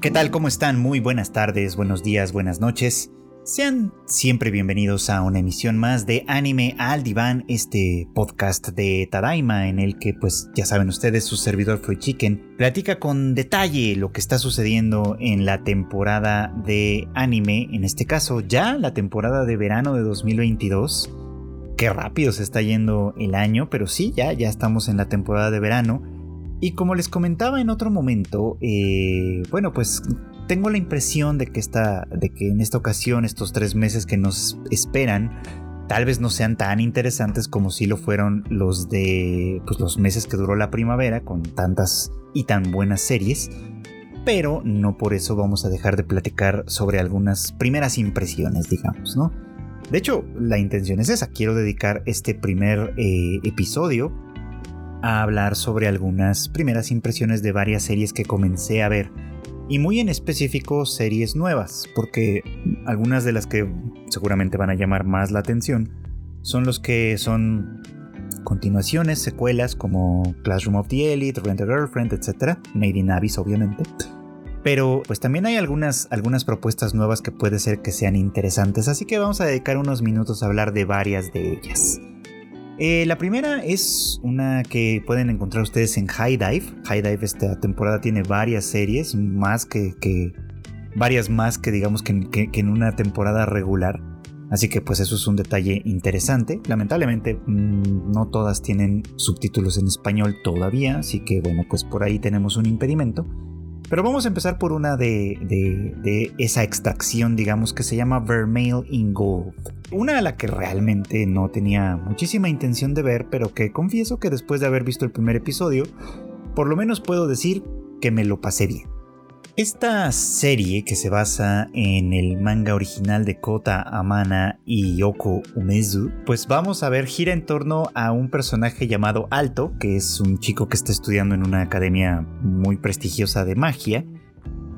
¿Qué tal? ¿Cómo están? Muy buenas tardes, buenos días, buenas noches. Sean siempre bienvenidos a una emisión más de Anime al Diván, este podcast de Tadaima en el que pues ya saben ustedes su servidor Free Chicken platica con detalle lo que está sucediendo en la temporada de anime, en este caso ya la temporada de verano de 2022. Qué rápido se está yendo el año, pero sí, ya, ya estamos en la temporada de verano. Y como les comentaba en otro momento, eh, bueno, pues tengo la impresión de que, de que en esta ocasión estos tres meses que nos esperan tal vez no sean tan interesantes como si lo fueron los de pues, los meses que duró la primavera con tantas y tan buenas series. Pero no por eso vamos a dejar de platicar sobre algunas primeras impresiones, digamos, ¿no? De hecho, la intención es esa. Quiero dedicar este primer eh, episodio a hablar sobre algunas primeras impresiones de varias series que comencé a ver y muy en específico series nuevas, porque algunas de las que seguramente van a llamar más la atención son los que son continuaciones, secuelas como Classroom of the Elite, Rent Girlfriend, etc. Made in Abyss, obviamente. Pero pues también hay algunas, algunas propuestas nuevas que puede ser que sean interesantes, así que vamos a dedicar unos minutos a hablar de varias de ellas. Eh, la primera es una que pueden encontrar ustedes en High Dive. High Dive esta temporada tiene varias series, más que, varias más que digamos que, en una temporada regular. Así que pues eso es un detalle interesante. Lamentablemente mm, no todas tienen subtítulos en español todavía, así que bueno pues por ahí tenemos un impedimento. Pero vamos a empezar por una de, esa extracción, digamos, que se llama Vermeil in Gold. Una a la que realmente no tenía muchísima intención de ver, pero que confieso que después de haber visto el primer episodio, por lo menos puedo decir que me lo pasé bien. Esta serie, que se basa en el manga original de Kota Amana y Yoko Umezu, pues vamos a ver gira en torno a un personaje llamado Alto, que es un chico que está estudiando en una academia muy prestigiosa de magia,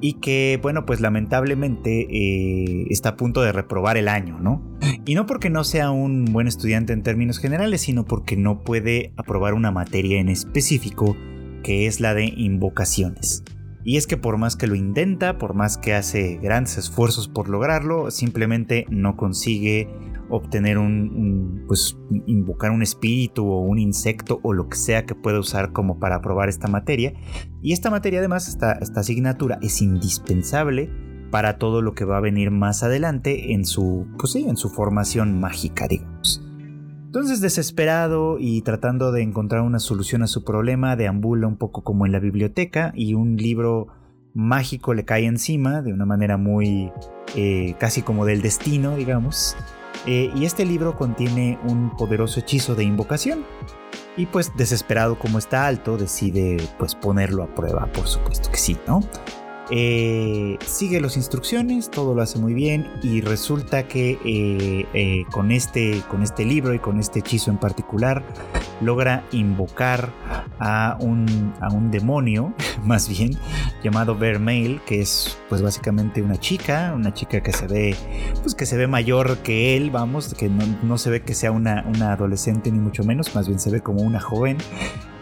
y que, bueno, pues lamentablemente eh, está a punto de reprobar el año, ¿no? Y no porque no sea un buen estudiante en términos generales, sino porque no puede aprobar una materia en específico, que es la de invocaciones. Y es que por más que lo intenta, por más que hace grandes esfuerzos por lograrlo, simplemente no consigue obtener un, pues invocar un espíritu o un insecto o lo que sea que pueda usar como para probar esta materia. Y esta materia además, esta, esta asignatura es indispensable para todo lo que va a venir más adelante en su, pues sí, en su formación mágica, digamos. Entonces, desesperado y tratando de encontrar una solución a su problema, deambula un poco como en la biblioteca y un libro mágico le cae encima de una manera muy eh, casi como del destino, digamos. Eh, y este libro contiene un poderoso hechizo de invocación. Y pues desesperado como está alto, decide pues ponerlo a prueba, por supuesto que sí, ¿no? Eh, sigue las instrucciones, todo lo hace muy bien y resulta que eh, eh, con, este, con este libro y con este hechizo en particular logra invocar a un, a un demonio, más bien, llamado Vermeil, que es pues básicamente una chica, una chica que se ve, pues que se ve mayor que él, vamos, que no, no se ve que sea una, una adolescente ni mucho menos, más bien se ve como una joven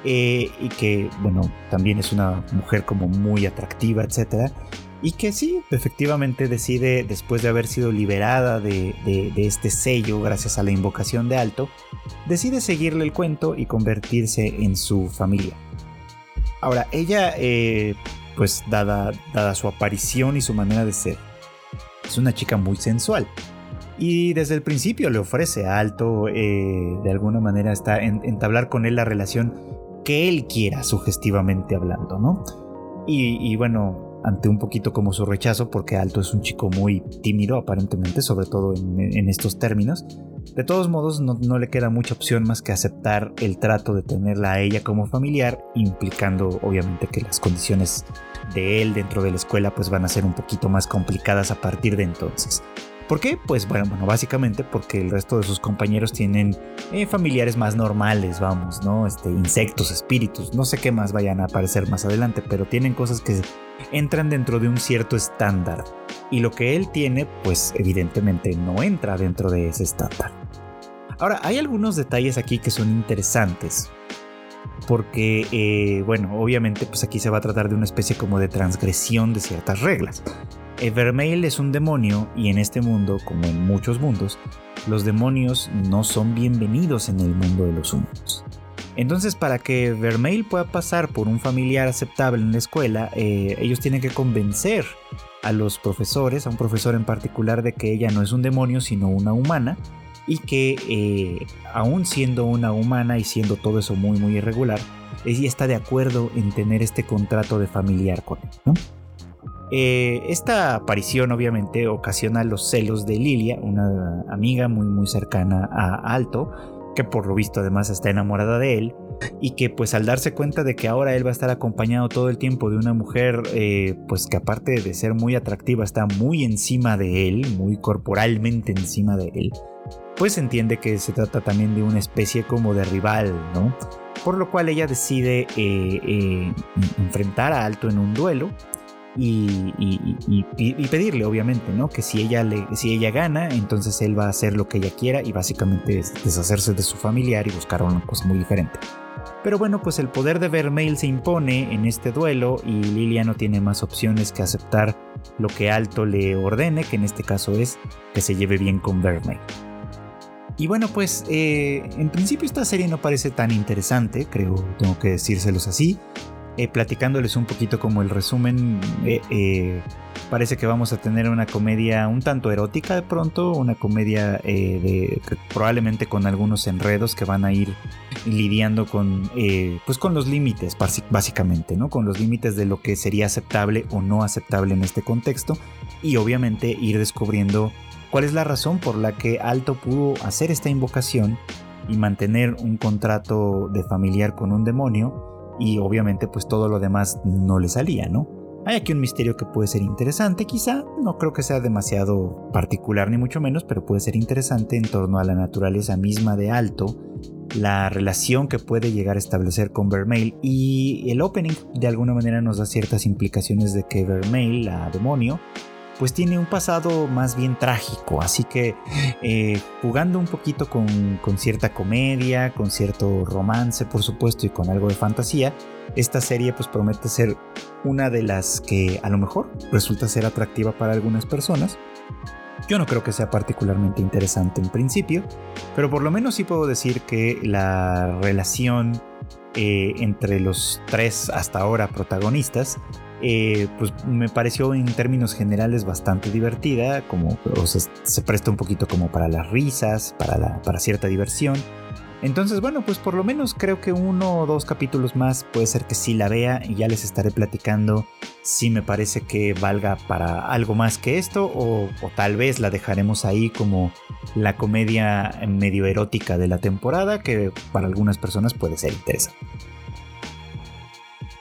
eh, y que, bueno, también es una mujer como muy atractiva, etcétera, y que sí, efectivamente decide, después de haber sido liberada de, este sello gracias a la invocación de Alto, decide seguirle el cuento y convertirse en su familia. Ahora, ella, eh, pues dada, dada su aparición y su manera de ser, es una chica muy sensual. Y desde el principio le ofrece a Alto, eh, de alguna manera, está en, entablar con él la relación que él quiera, sugestivamente hablando, ¿no? Y, bueno, ante un poquito como su rechazo, porque Alto es un chico muy tímido aparentemente, sobre todo en, estos términos, de todos modos no, no, le queda mucha opción más que aceptar el trato de tenerla a ella como familiar, implicando obviamente que las condiciones de él dentro de la escuela pues van a ser un poquito más complicadas a partir de entonces. ¿Por qué? Pues bueno, básicamente porque el resto de sus compañeros tienen eh, familiares más normales, vamos, ¿no? Este, insectos, espíritus, no sé qué más vayan a aparecer más adelante, pero tienen cosas que entran dentro de un cierto estándar. Y lo que él tiene, pues evidentemente no entra dentro de ese estándar. Ahora, hay algunos detalles aquí que son interesantes. porque, eh, bueno, obviamente pues aquí se va a tratar de una especie como de transgresión de ciertas reglas. Vermeil es un demonio y en este mundo, como en muchos mundos, los demonios no son bienvenidos en el mundo de los humanos. Entonces, para que Vermeil pueda pasar por un familiar aceptable en la escuela, eh, ellos tienen que convencer a los profesores, a un profesor en particular, de que ella no es un demonio, sino una humana, y que eh, aún siendo una humana y siendo todo eso muy, muy irregular, ella está de acuerdo en tener este contrato de familiar con él. Eh, esta aparición obviamente ocasiona los celos de Lilia, una amiga muy muy cercana a Alto, que por lo visto además está enamorada de él, y que pues al darse cuenta de que ahora él va a estar acompañado todo el tiempo de una mujer eh, pues que aparte de ser muy atractiva está muy encima de él, muy corporalmente encima de él, pues entiende que se trata también de una especie como de rival, ¿no? Por lo cual ella decide eh, enfrentar a Alto en un duelo y, pedirle, obviamente, ¿no? Que si ella, le, si ella gana, entonces él va a hacer lo que ella quiera y básicamente es deshacerse de su familiar y buscar una cosa muy diferente. Pero bueno, pues el poder de Vermeil se impone en este duelo y Lilia no tiene más opciones que aceptar lo que Alto le ordene, que en este caso es que se lleve bien con Vermeil. Y bueno, pues eh, en principio esta serie no parece tan interesante, creo, tengo que decírselos así. Eh, platicándoles un poquito como el resumen, eh, eh, parece que vamos a tener una comedia un tanto erótica de pronto, una comedia probablemente con algunos enredos que van a ir lidiando con, pues con los límites, básicamente, ¿no? Con los límites de lo que sería aceptable o no aceptable en este contexto y obviamente ir descubriendo cuál es la razón por la que Alto pudo hacer esta invocación y mantener un contrato de familiar con un demonio y obviamente pues todo lo demás no le salía, ¿no? Hay aquí un misterio que puede ser interesante, quizá, no creo que sea demasiado particular ni mucho menos, pero puede ser interesante en torno a la naturaleza misma de Alto, la relación que puede llegar a establecer con Vermeil y el opening de alguna manera nos da ciertas implicaciones de que Vermeil, la demonio, pues tiene un pasado más bien trágico, así que eh, jugando un poquito con, cierta comedia, con cierto romance por supuesto y con algo de fantasía, esta serie pues promete ser una de las que a lo mejor resulta ser atractiva para algunas personas. Yo no creo que sea particularmente interesante en principio, pero por lo menos sí puedo decir que la relación eh, entre los tres hasta ahora protagonistas eh, pues me pareció en términos generales bastante divertida, como se presta un poquito como para las risas, para, para cierta diversión. Entonces, bueno, pues por lo menos creo que uno o dos capítulos más puede ser que sí la vea y ya les estaré platicando si me parece que valga para algo más que esto o tal vez la dejaremos ahí como la comedia medio erótica de la temporada que para algunas personas puede ser interesante.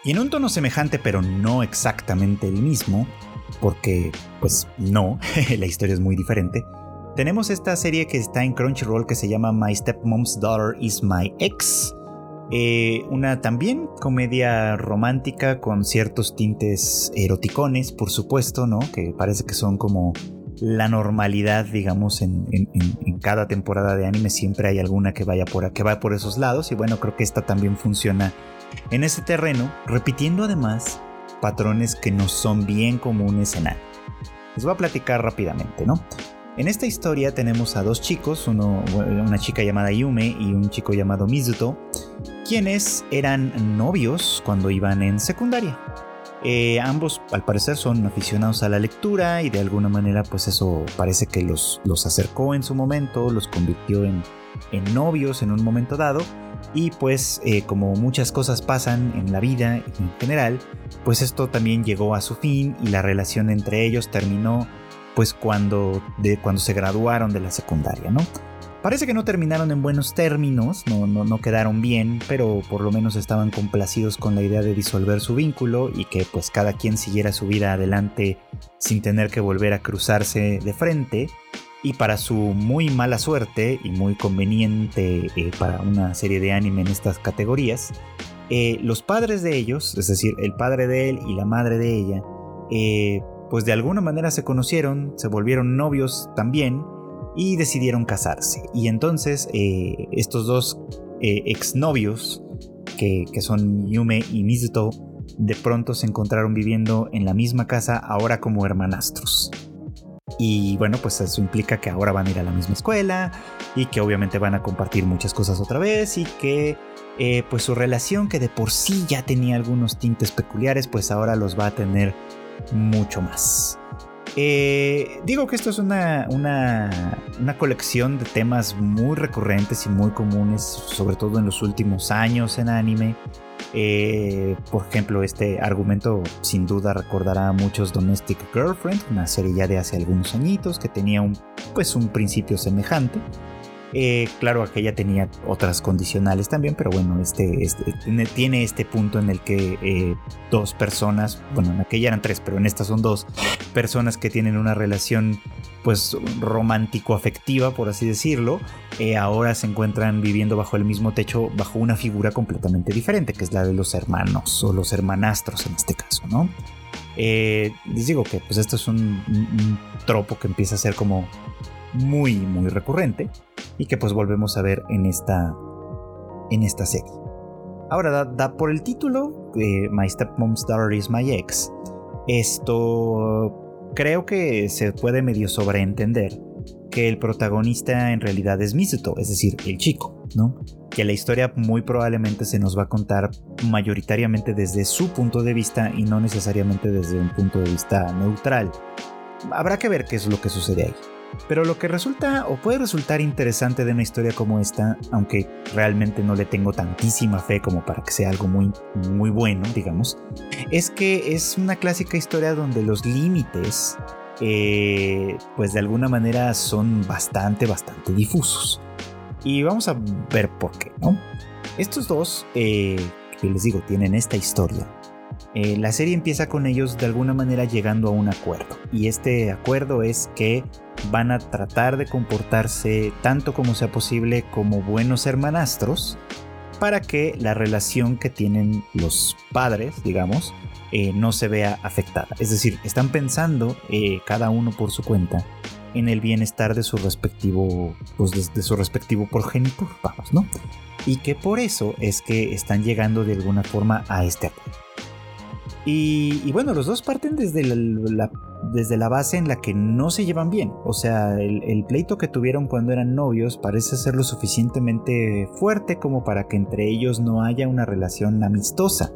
Y en un tono semejante, pero no exactamente el mismo, porque pues no, la historia es muy diferente, tenemos esta serie que está en Crunchyroll que se llama My Stepmom's Daughter is My Ex. Eh, una también comedia romántica con ciertos tintes eroticones, por supuesto, ¿no? Que parece que son como la normalidad, digamos, en, cada temporada de anime siempre hay alguna que vaya por que va por esos lados y bueno, creo que esta también funciona en ese terreno, repitiendo además patrones que no son bien comunes en anime. Les voy a platicar rápidamente, ¿no? En esta historia tenemos a dos chicos, una chica llamada Yume y un chico llamado Mizuto, quienes eran novios cuando iban en secundaria. Eh, ambos al parecer son aficionados a la lectura y de alguna manera pues eso parece que los, los acercó en su momento, los convirtió en, en novios en un momento dado y pues eh, como muchas cosas pasan en la vida en general, pues esto también llegó a su fin y la relación entre ellos terminó pues cuando, de, cuando se graduaron de la secundaria, ¿no? Parece que no terminaron en buenos términos, no, no, no quedaron bien, pero por lo menos estaban complacidos con la idea de disolver su vínculo y que pues cada quien siguiera su vida adelante sin tener que volver a cruzarse de frente y para su muy mala suerte y muy conveniente eh, para una serie de anime en estas categorías, eh, los padres de ellos, es decir, el padre de él y la madre de ella, eh, pues de alguna manera se conocieron, se volvieron novios también y decidieron casarse. Y entonces estos dos exnovios que, que son Yume y Mizuto, de pronto se encontraron viviendo en la misma casa ahora como hermanastros. Y bueno, pues eso implica que ahora van a ir a la misma escuela y que obviamente van a compartir muchas cosas otra vez y que eh, pues su relación que de por sí ya tenía algunos tintes peculiares, pues ahora los va a tener mucho más. Eh, digo que esto es una, una, una, colección de temas muy recurrentes y muy comunes, sobre todo en los últimos años en anime. Eh, por ejemplo, este argumento sin duda recordará a muchos Domestic Girlfriend, una serie ya de hace algunos añitos que tenía un, pues un principio semejante. Eh, claro, aquella tenía otras condicionales también, pero bueno, este, este tiene este punto en el que eh, dos personas, bueno, en aquella eran tres, pero en esta son dos personas que tienen una relación pues romántico-afectiva, por así decirlo, eh, ahora se encuentran viviendo bajo el mismo techo, bajo una figura completamente diferente, que es la de los hermanos o los hermanastros en este caso, ¿no? les digo que pues esto es un, un tropo que empieza a ser como muy muy recurrente y que pues volvemos a ver en esta, en esta serie. Ahora, da, por el título, de My Stepmom's Daughter is My Ex, esto creo que se puede medio sobreentender que el protagonista en realidad es Mizuto, es decir, el chico, ¿no? Que la historia muy probablemente se nos va a contar mayoritariamente desde su punto de vista y no necesariamente desde un punto de vista neutral. Habrá que ver qué es lo que sucede ahí. Pero lo que resulta o puede resultar interesante de una historia como esta, aunque realmente no le tengo tantísima fe como para que sea algo muy, muy bueno, digamos, es que es una clásica historia donde los límites, eh, pues de alguna manera son bastante, bastante difusos. Y vamos a ver por qué, ¿no? Estos dos, eh, que les digo, tienen esta historia eh, la serie empieza con ellos de alguna manera llegando a un acuerdo. Y este acuerdo es que van a tratar de comportarse tanto como sea posible como buenos hermanastros para que la relación que tienen los padres, digamos, eh, no se vea afectada. Es decir, están pensando eh, cada uno por su cuenta en el bienestar de su respectivo, pues de, su respectivo progenitor, vamos, ¿no? Y que por eso es que están llegando de alguna forma a este acuerdo. Y, bueno, los dos parten desde la, desde la base en la que no se llevan bien. O sea, el, pleito que tuvieron cuando eran novios parece ser lo suficientemente fuerte como para que entre ellos no haya una relación amistosa.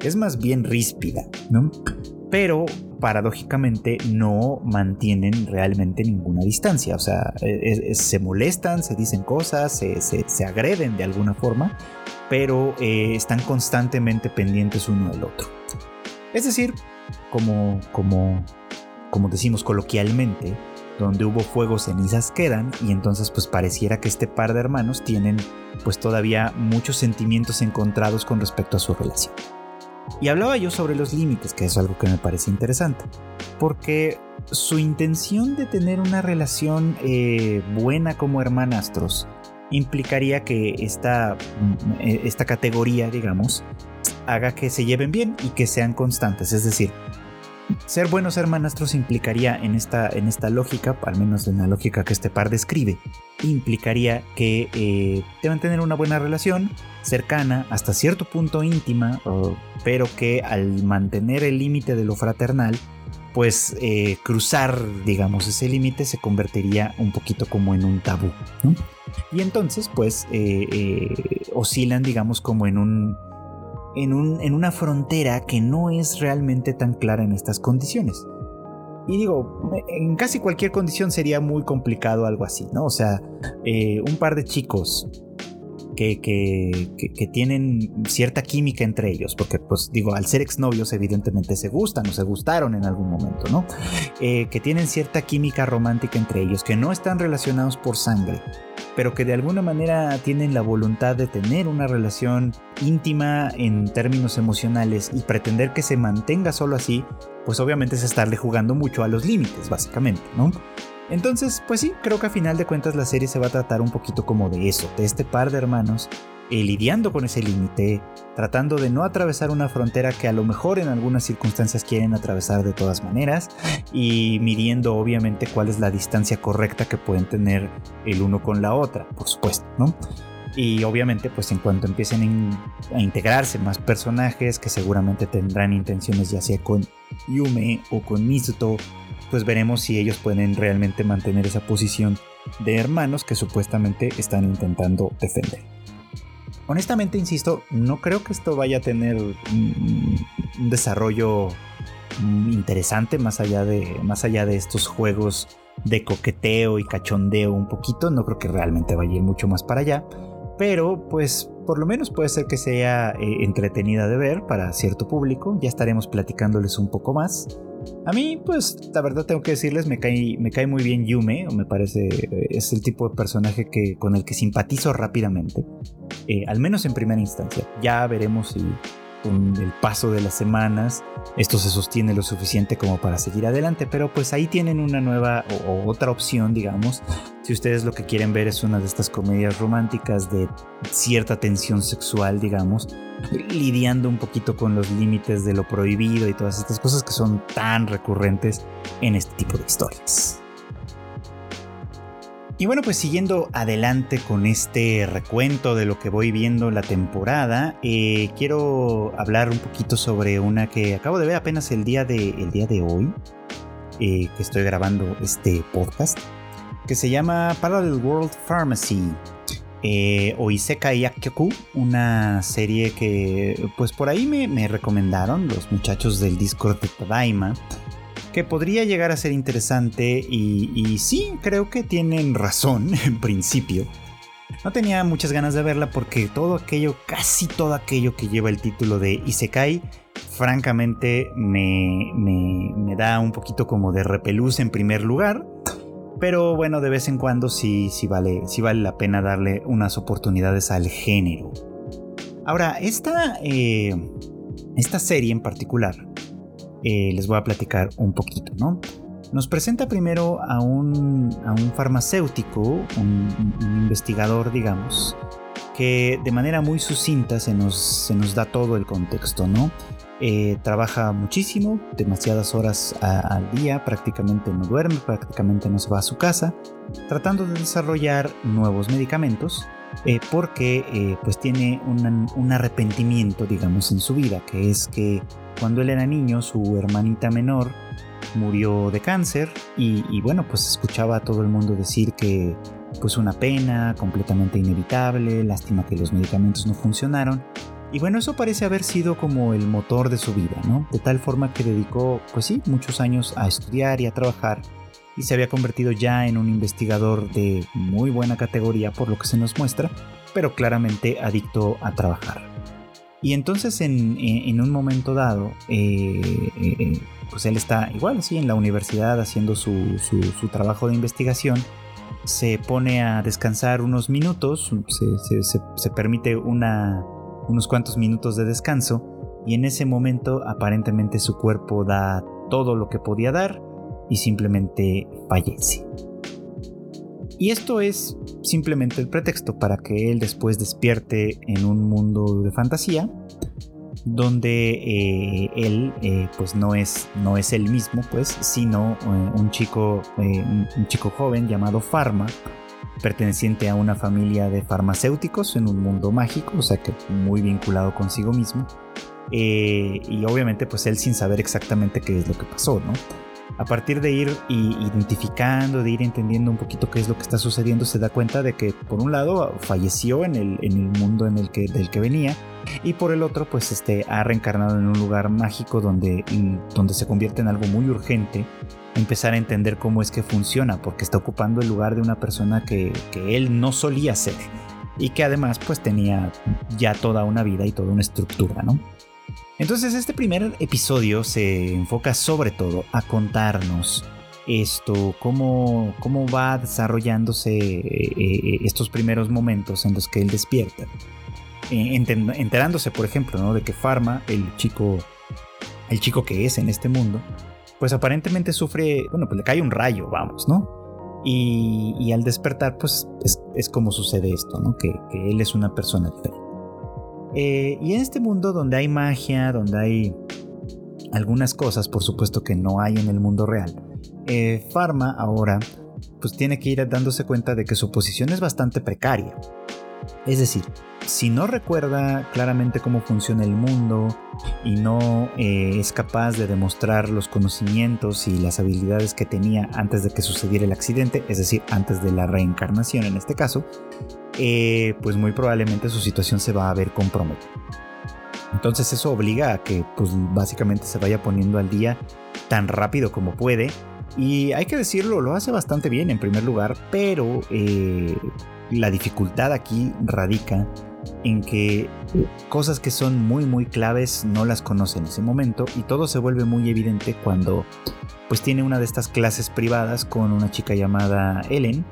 Es más bien ríspida, ¿no? Pero paradójicamente no mantienen realmente ninguna distancia. O sea, se molestan, se dicen cosas, se, agreden de alguna forma, pero eh, están constantemente pendientes uno del otro. Es decir, como, como, como decimos coloquialmente, donde hubo fuego cenizas quedan y entonces pues pareciera que este par de hermanos tienen pues todavía muchos sentimientos encontrados con respecto a su relación. Y hablaba yo sobre los límites, que es algo que me parece interesante, porque su intención de tener una relación eh, buena como hermanastros implicaría que esta, esta categoría, digamos, haga que se lleven bien y que sean constantes. Es decir, ser buenos hermanastros implicaría en esta, en esta lógica, al menos en la lógica que este par describe, implicaría que eh, deben tener una buena relación, cercana, hasta cierto punto íntima, pero que al mantener el límite de lo fraternal, pues eh, cruzar, digamos, ese límite se convertiría un poquito como en un tabú. Y entonces, pues, eh, oscilan, digamos, como en un en, una frontera que no es realmente tan clara en estas condiciones. Y digo, en casi cualquier condición sería muy complicado algo así, ¿no? O sea, eh, un par de chicos que, que, tienen cierta química entre ellos, porque pues digo, al ser exnovios evidentemente se gustan o se gustaron en algún momento, ¿no? Eh, que tienen cierta química romántica entre ellos, que no están relacionados por sangre, pero que de alguna manera tienen la voluntad de tener una relación íntima en términos emocionales y pretender que se mantenga solo así, pues obviamente es estarle jugando mucho a los límites, básicamente, ¿no? Entonces, pues sí, creo que a final de cuentas la serie se va a tratar un poquito como de eso, de este par de hermanos lidiando con ese límite, tratando de no atravesar una frontera que a lo mejor en algunas circunstancias quieren atravesar de todas maneras y midiendo obviamente cuál es la distancia correcta que pueden tener el uno con la otra, por supuesto, ¿no? Y obviamente, pues en cuanto empiecen a integrarse más personajes que seguramente tendrán intenciones ya sea con Yume o con Mizuto, pues veremos si ellos pueden realmente mantener esa posición de hermanos que supuestamente están intentando defender. Honestamente, insisto, no creo que esto vaya a tener un, desarrollo interesante más allá de más allá de estos juegos de coqueteo y cachondeo un poquito. No creo que realmente vaya a ir mucho más para allá pero pues por lo menos puede ser que sea eh, entretenida de ver para cierto público. Ya estaremos platicándoles un poco más. A mí, pues, la verdad tengo que decirles, me cae, me cae muy bien Yume, me parece, eh, es el tipo de personaje que, con el que simpatizo rápidamente, eh, al menos en primera instancia. Ya veremos si con el paso de las semanas esto se sostiene lo suficiente como para seguir adelante, pero pues ahí tienen una nueva o, otra opción, digamos, si ustedes lo que quieren ver es una de estas comedias románticas de cierta tensión sexual, digamos, lidiando un poquito con los límites de lo prohibido y todas estas cosas que son tan recurrentes en este tipo de historias. Y bueno, pues siguiendo adelante con este recuento de lo que voy viendo la temporada, eh, quiero hablar un poquito sobre una que acabo de ver apenas el día de, el día de hoy, eh, que estoy grabando este podcast, que se llama Parallel World Pharmacy. Eh, o Yakyoku, una serie que pues por ahí me, me recomendaron los muchachos del Discord de Tadaima que podría llegar a ser interesante y, sí, creo que tienen razón en principio. No tenía muchas ganas de verla porque todo aquello, casi todo aquello que lleva el título de Isekai, francamente me, me, da un poquito como de repelús en primer lugar. Pero bueno, de vez en cuando sí, sí, vale, sí vale la pena darle unas oportunidades al género. Ahora, esta, eh, esta serie en particular eh, les voy a platicar un poquito, ¿no? Nos presenta primero a un, farmacéutico, un, investigador, digamos, que de manera muy sucinta se nos, se nos da todo el contexto, ¿no? Eh, trabaja muchísimo, demasiadas horas al día, prácticamente no duerme, prácticamente no se va a su casa, tratando de desarrollar nuevos medicamentos eh, porque pues tiene un arrepentimiento, digamos, en su vida, que es que cuando él era niño, su hermanita menor murió de cáncer y, bueno, pues escuchaba a todo el mundo decir que pues una pena, completamente inevitable, lástima que los medicamentos no funcionaron. Y bueno, eso parece haber sido como el motor de su vida, ¿no? De tal forma que dedicó, pues sí, muchos años a estudiar y a trabajar y se había convertido ya en un investigador de muy buena categoría por lo que se nos muestra, pero claramente adicto a trabajar. Y entonces en, un momento dado, eh, eh, eh, pues él está igual, sí, en la universidad haciendo su, trabajo de investigación, se pone a descansar unos minutos, se, permite unos cuantos minutos de descanso y en ese momento aparentemente su cuerpo da todo lo que podía dar y simplemente fallece. Y esto es simplemente el pretexto para que él después despierte en un mundo de fantasía donde eh, él eh, pues no es no es él mismo pues sino eh, un chico un, chico joven llamado Pharma perteneciente a una familia de farmacéuticos en un mundo mágico o sea que muy vinculado consigo mismo. Y obviamente pues él sin saber exactamente qué es lo que pasó no a partir de ir identificando, de ir entendiendo un poquito qué es lo que está sucediendo, se da cuenta de que por un lado falleció en el, en el mundo en el que, del que venía y por el otro pues este, ha reencarnado en un lugar mágico donde, donde se convierte en algo muy urgente empezar a entender cómo es que funciona porque está ocupando el lugar de una persona que, que él no solía ser y que además pues tenía ya toda una vida y toda una estructura, ¿no? Entonces este primer episodio se enfoca sobre todo a contarnos esto, cómo, cómo va desarrollándose eh, eh, estos primeros momentos en los que él despierta. Eh, enterándose, por ejemplo, ¿no? de que Pharma, el chico, el chico que es en este mundo, pues aparentemente sufre, bueno, pues le cae un rayo, vamos, ¿no? Y, al despertar, pues es, como sucede esto, ¿no? Que, que él es una persona diferente. Eh, y en este mundo donde hay magia, donde hay algunas cosas, por supuesto, que no hay en el mundo real, eh, Pharma ahora pues tiene que ir dándose cuenta de que su posición es bastante precaria. Es decir, si no recuerda claramente cómo funciona el mundo y no eh, es capaz de demostrar los conocimientos y las habilidades que tenía antes de que sucediera el accidente, es decir, antes de la reencarnación en este caso, eh, pues muy probablemente su situación se va a ver comprometida. Entonces eso obliga a que pues básicamente se vaya poniendo al día tan rápido como puede. Y hay que decirlo, lo hace bastante bien en primer lugar, pero eh, la dificultad aquí radica en que cosas que son muy muy claves no las conoce en ese momento y todo se vuelve muy evidente cuando pues tiene una de estas clases privadas con una chica llamada Ellen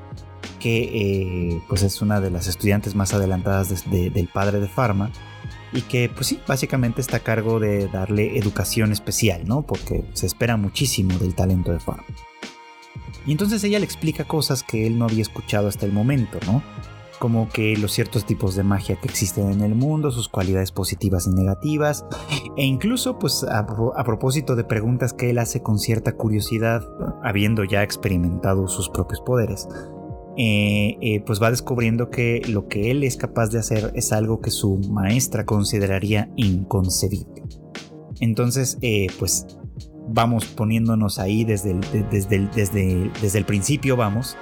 que eh, pues es una de las estudiantes más adelantadas del padre de Pharma y que pues sí, básicamente está a cargo de darle educación especial, ¿no? Porque se espera muchísimo del talento de Pharma. Y entonces ella le explica cosas que él no había escuchado hasta el momento, ¿no? como que los ciertos tipos de magia que existen en el mundo, sus cualidades positivas y negativas, e incluso pues a, propósito de preguntas que él hace con cierta curiosidad, habiendo ya experimentado sus propios poderes. Eh, eh, pues va descubriendo que lo que él es capaz de hacer es algo que su maestra consideraría inconcebible. Entonces, eh, pues vamos poniéndonos ahí desde desde desde, desde el principio, vamos,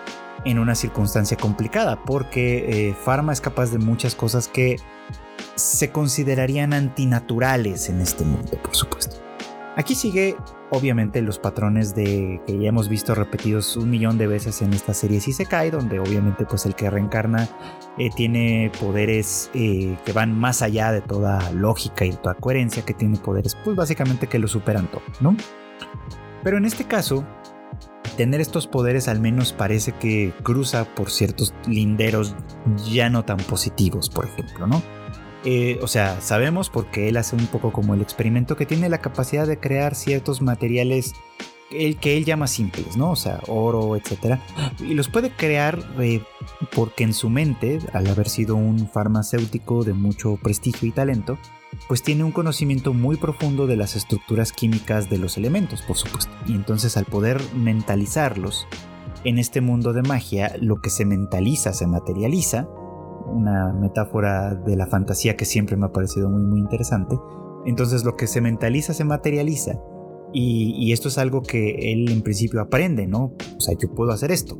en una circunstancia complicada, porque Pharma es capaz de muchas cosas que se considerarían antinaturales en este mundo, por supuesto. Aquí sigue obviamente los patrones de que ya hemos visto repetidos un millón de veces en esta serie si se cae, donde obviamente pues el que reencarna eh, tiene poderes eh, que van más allá de toda lógica y de toda coherencia, que tiene poderes pues básicamente que lo superan todo, ¿no? Pero en este caso, tener estos poderes al menos parece que cruza por ciertos linderos ya no tan positivos, por ejemplo, ¿no? Eh, o sea, sabemos porque él hace un poco como el experimento que tiene la capacidad de crear ciertos materiales que él llama simples, ¿no? O sea, oro, etcétera. Y los puede crear eh, porque en su mente, al haber sido un farmacéutico de mucho prestigio y talento, pues tiene un conocimiento muy profundo de las estructuras químicas de los elementos, por supuesto. Y entonces al poder mentalizarlos, en este mundo de magia, lo que se mentaliza se materializa una metáfora de la fantasía que siempre me ha parecido muy muy interesante. Entonces lo que se mentaliza se materializa. Y, esto es algo que él en principio aprende, ¿no? O sea, yo puedo hacer esto.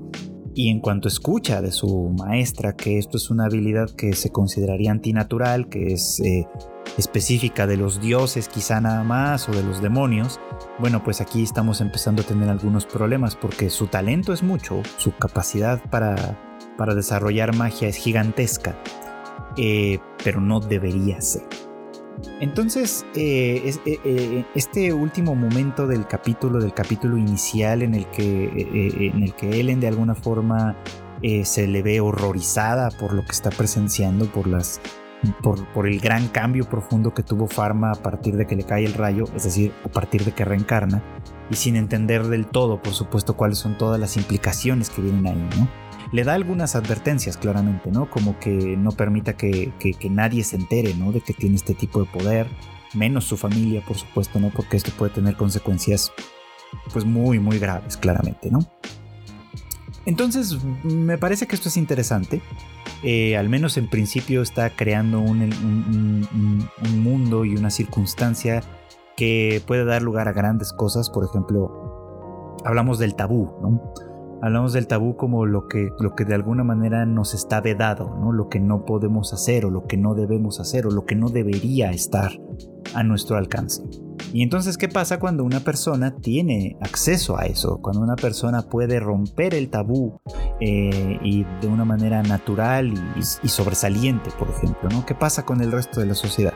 Y en cuanto escucha de su maestra que esto es una habilidad que se consideraría antinatural, que es eh, específica de los dioses quizá nada más o de los demonios, bueno, pues aquí estamos empezando a tener algunos problemas porque su talento es mucho, su capacidad para para desarrollar magia es gigantesca, eh, pero no debería ser. Entonces, eh, eh, este último momento del capítulo, del capítulo inicial en el que, en el que Ellen de alguna forma se le ve horrorizada por lo que está presenciando, por las por, por, el gran cambio profundo que tuvo Pharma a partir de que le cae el rayo, es decir, a partir de que reencarna, y sin entender del todo, por supuesto, cuáles son todas las implicaciones que vienen ahí, ¿no? Le da algunas advertencias claramente, ¿no? Como que no permita que, nadie se entere, ¿no? De que tiene este tipo de poder, menos su familia, por supuesto, ¿no? Porque esto puede tener consecuencias, pues muy, muy graves, claramente, ¿no? Entonces, me parece que esto es interesante. Eh, al menos en principio está creando un, un, mundo y una circunstancia que puede dar lugar a grandes cosas. Por ejemplo, hablamos del tabú, ¿no? Hablamos del tabú como lo que, lo que de alguna manera nos está vedado, ¿no? lo que no podemos hacer o lo que no debemos hacer o lo que no debería estar a nuestro alcance. Y entonces, ¿qué pasa cuando una persona tiene acceso a eso? Cuando una persona puede romper el tabú eh, y de una manera natural y, y sobresaliente, por ejemplo, ¿no? ¿Qué pasa con el resto de la sociedad?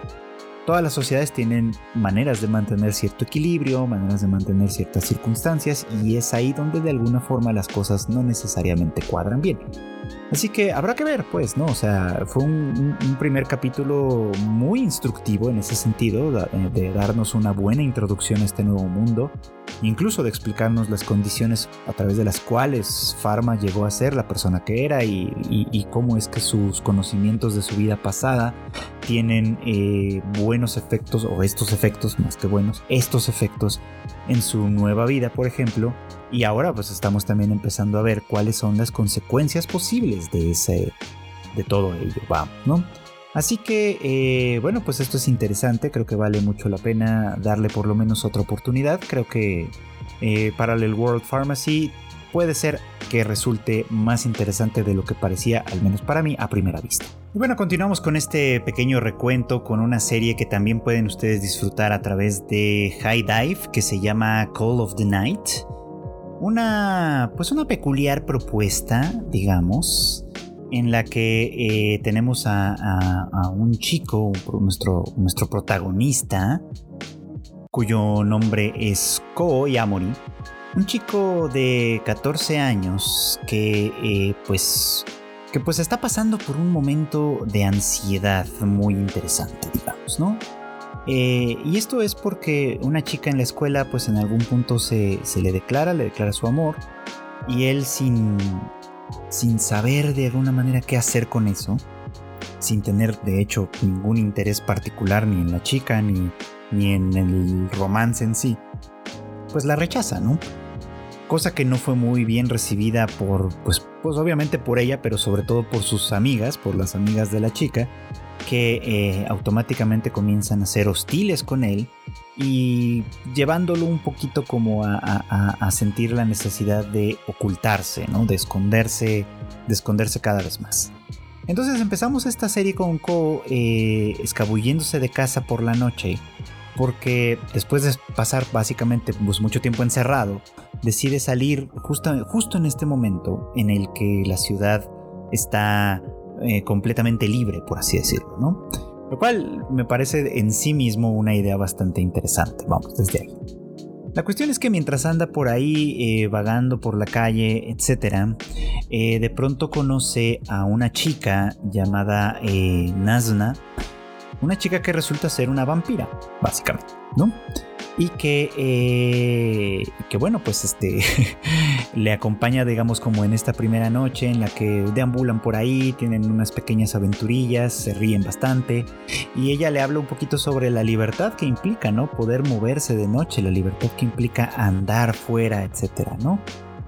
Todas las sociedades tienen maneras de mantener cierto equilibrio, maneras de mantener ciertas circunstancias y es ahí donde de alguna forma las cosas no necesariamente cuadran bien. Así que habrá que ver, pues, ¿no? O sea, fue un, primer capítulo muy instructivo en ese sentido, eh, de, darnos una buena introducción a este nuevo mundo, incluso de explicarnos las condiciones a través de las cuales Pharma llegó a ser la persona que era y, cómo es que sus conocimientos de su vida pasada tienen eh, buenos efectos, o estos efectos, más que buenos, estos efectos en su nueva vida, por ejemplo, y ahora pues estamos también empezando a ver cuáles son las consecuencias posibles de ese, de todo ello, vamos, ¿no? Así que, eh, bueno, pues esto es interesante, creo que vale mucho la pena darle por lo menos otra oportunidad. Creo que eh, Parallel World Pharmacy puede ser que resulte más interesante de lo que parecía, al menos para mí, a primera vista. Y bueno, continuamos con este pequeño recuento con una serie que también pueden ustedes disfrutar a través de High Dive, que se llama Call of the Night. Una, pues una peculiar propuesta, digamos, en la que eh, tenemos a, un chico, nuestro, nuestro protagonista, cuyo nombre es Ko Yamori, un chico de 14 años que eh, pues que pues está pasando por un momento de ansiedad muy interesante, digamos, ¿no? Eh, y esto es porque una chica en la escuela pues en algún punto se, se le declara, le declara su amor y él sin, sin saber de alguna manera qué hacer con eso, sin tener de hecho ningún interés particular ni en la chica ni, ni en el romance en sí, pues la rechaza, ¿no? Cosa que no fue muy bien recibida por, pues, pues obviamente por ella, pero sobre todo por sus amigas, por las amigas de la chica, que eh, automáticamente comienzan a ser hostiles con él y llevándolo un poquito como a, sentir la necesidad de ocultarse, ¿no? de, esconderse, de esconderse cada vez más. Entonces empezamos esta serie con Ko eh, escabulléndose de casa por la noche, porque después de pasar básicamente pues, mucho tiempo encerrado, decide salir justo, justo en este momento en el que la ciudad está eh, completamente libre, por así decirlo. Lo cual me parece en sí mismo una idea bastante interesante, vamos, desde ahí. La cuestión es que mientras anda por ahí eh, vagando por la calle, etc., eh, de pronto conoce a una chica llamada Nazna, una chica que resulta ser una vampira, básicamente, ¿no? y que, eh, que bueno, pues este le acompaña, digamos, como en esta primera noche en la que deambulan por ahí, tienen unas pequeñas aventurillas, se ríen bastante y ella le habla un poquito sobre la libertad que implica, ¿no? Poder moverse de noche, la libertad que implica andar fuera, etcétera, ¿no?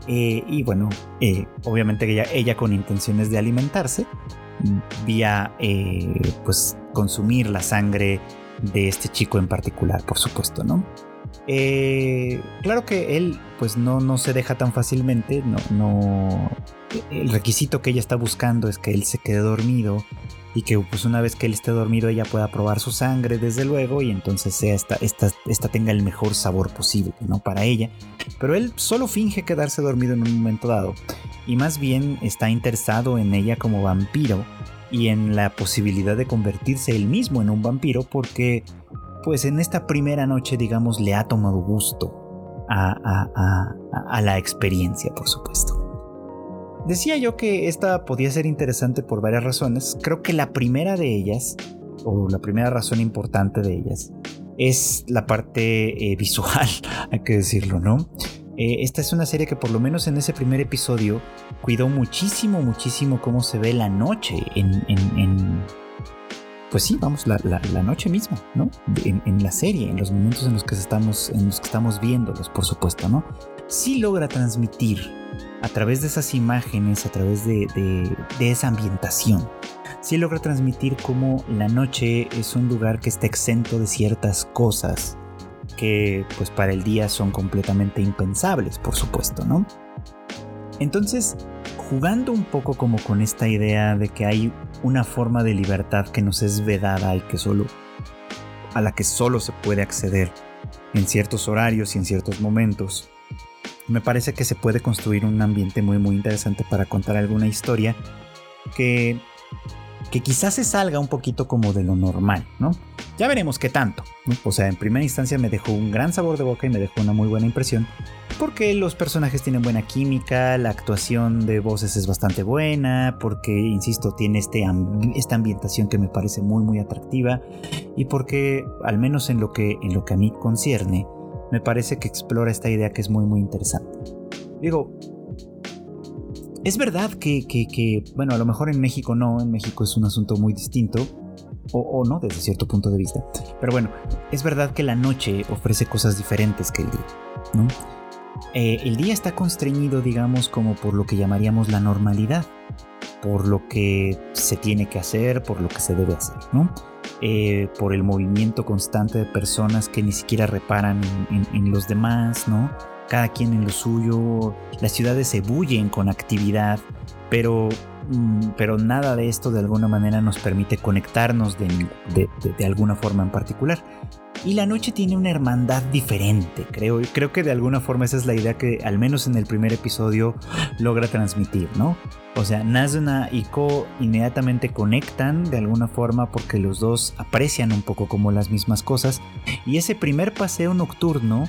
Eh, y bueno, eh, obviamente ella, ella con intenciones de alimentarse, vía pues consumir la sangre de este chico en particular, por supuesto, ¿no? Eh, claro que él pues no, no se deja tan fácilmente, no, no, el requisito que ella está buscando es que él se quede dormido y que pues una vez que él esté dormido ella pueda probar su sangre desde luego y entonces sea esta, esta, esta tenga el mejor sabor posible ¿no? para ella pero él solo finge quedarse dormido en un momento dado y más bien está interesado en ella como vampiro y en la posibilidad de convertirse él mismo en un vampiro porque pues en esta primera noche digamos le ha tomado gusto a, la experiencia por supuesto. Decía yo que esta podía ser interesante por varias razones. Creo que la primera de ellas, o la primera razón importante de ellas, es la parte eh, visual, hay que decirlo, ¿no? Eh, esta es una serie que por lo menos en ese primer episodio cuidó muchísimo, muchísimo cómo se ve la noche en... pues sí, vamos, la, noche misma, ¿no? En, la serie, en los momentos en los que estamos, en los que estamos viéndolos, por supuesto, ¿no? Sí logra transmitir a través de esas imágenes, a través de, de esa ambientación, sí logra transmitir cómo la noche es un lugar que está exento de ciertas cosas que pues para el día son completamente impensables, por supuesto, ¿no? Entonces, jugando un poco como con esta idea de que hay una forma de libertad que nos es vedada y que solo a la que solo se puede acceder en ciertos horarios y en ciertos momentos, me parece que se puede construir un ambiente muy muy interesante para contar alguna historia que que quizás se salga un poquito como de lo normal, ¿no? Ya veremos qué tanto. O sea, en primera instancia me dejó un gran sabor de boca y me dejó una muy buena impresión. Porque los personajes tienen buena química, la actuación de voces es bastante buena, porque, insisto, tiene este esta ambientación que me parece muy muy atractiva y porque, al menos en lo, que, en lo que a mí concierne, me parece que explora esta idea que es muy muy interesante. Digo, es verdad que, bueno, a lo mejor en México no, en México es un asunto muy distinto, o, no, desde cierto punto de vista. Pero bueno, es verdad que la noche ofrece cosas diferentes que el día, ¿no? Eh, el día está constreñido, digamos, como por lo que llamaríamos la normalidad. por lo que se tiene que hacer, por lo que se debe hacer, ¿no? Eh, por el movimiento constante de personas que ni siquiera reparan en, los demás, ¿no? Cada quien en lo suyo, las ciudades se bullen con actividad, pero, mm, pero nada de esto de alguna manera nos permite conectarnos de, de alguna forma en particular. Y la noche tiene una hermandad diferente, creo. Creo que de alguna forma esa es la idea que al menos en el primer episodio logra transmitir, ¿no? O sea, Nazuna y Ko inmediatamente conectan de alguna forma porque los dos aprecian un poco como las mismas cosas. Y ese primer paseo nocturno